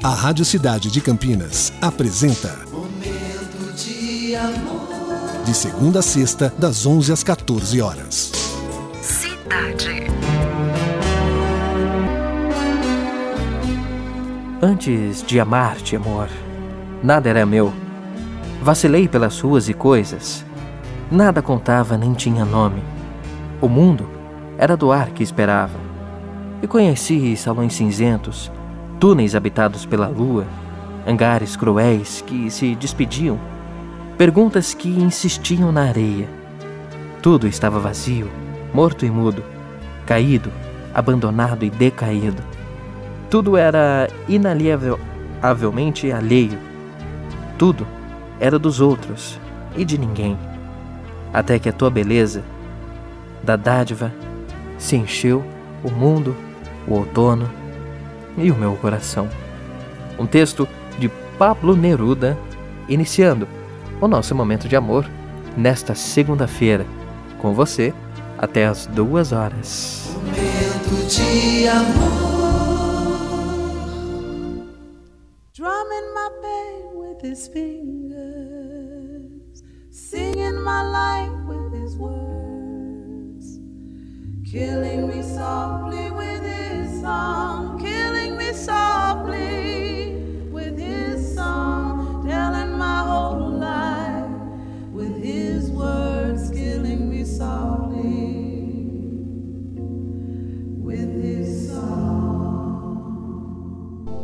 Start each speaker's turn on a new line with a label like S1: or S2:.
S1: A Rádio Cidade de Campinas apresenta
S2: Momento de amor.
S1: De segunda a sexta, das 11 às 14 horas.
S3: Cidade.
S4: Antes de amar-te, amor, nada era meu. Vacilei pelas ruas e coisas. Nada contava nem tinha nome. O mundo era do ar que esperava. E conheci salões cinzentos, túneis habitados pela lua, hangares cruéis que se despediam, perguntas que insistiam na areia. Tudo estava vazio, morto e mudo, caído, abandonado e decaído. Tudo era inalienavelmente alheio. Tudo era dos outros e de ninguém. Até que a tua beleza, da dádiva, se encheu o mundo, o outono e o meu coração. Um texto de Pablo Neruda, iniciando o nosso momento de amor nesta segunda-feira. Com você, até as duas horas.
S2: Momento de amor.
S5: His fingers, singing my life with his words, killing me softly with